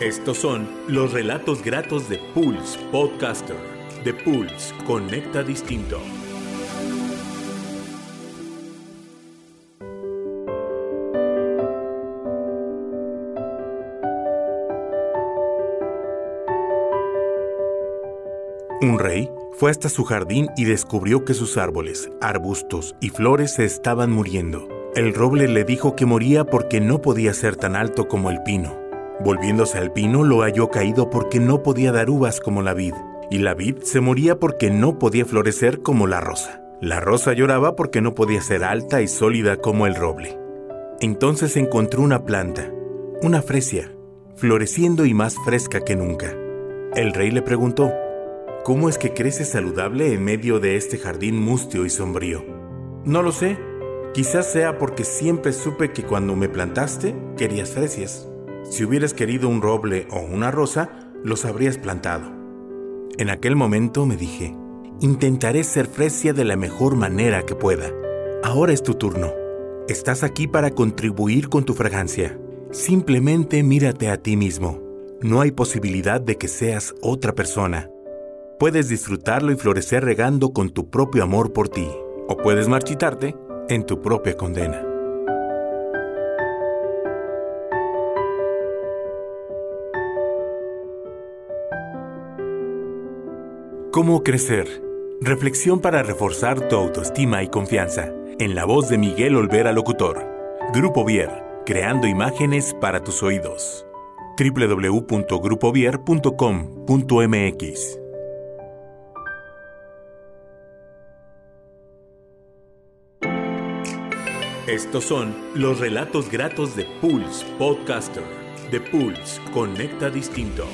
Estos son los relatos gratos de Pulse Podcaster. De Pulse, conecta distinto. Un rey fue hasta su jardín y descubrió que sus árboles, arbustos y flores se estaban muriendo. El roble le dijo que moría porque no podía ser tan alto como el pino. Volviéndose al pino, lo halló caído porque no podía dar uvas como la vid, y la vid se moría porque no podía florecer como la rosa. La rosa lloraba porque no podía ser alta y sólida como el roble. Entonces encontró una planta, una fresia, floreciendo y más fresca que nunca. El rey le preguntó, ¿Cómo es que crece saludable en medio de este jardín mustio y sombrío? No lo sé. Quizás sea porque siempre supe que cuando me plantaste querías fresias. Si hubieras querido un roble o una rosa, los habrías plantado. En aquel momento me dije, intentaré ser fresia de la mejor manera que pueda. Ahora es tu turno. Estás aquí para contribuir con tu fragancia. Simplemente mírate a ti mismo. No hay posibilidad de que seas otra persona. Puedes disfrutarlo y florecer regando con tu propio amor por ti, o puedes marchitarte en tu propia condena. ¿Cómo crecer? Reflexión para reforzar tu autoestima y confianza. En la voz de Miguel Olvera Locutor. Grupo Vier, creando imágenes para tus oídos. www.grupovier.com.mx Estos son los relatos gratos de Pulse Podcaster. De Pulse, conecta distinto.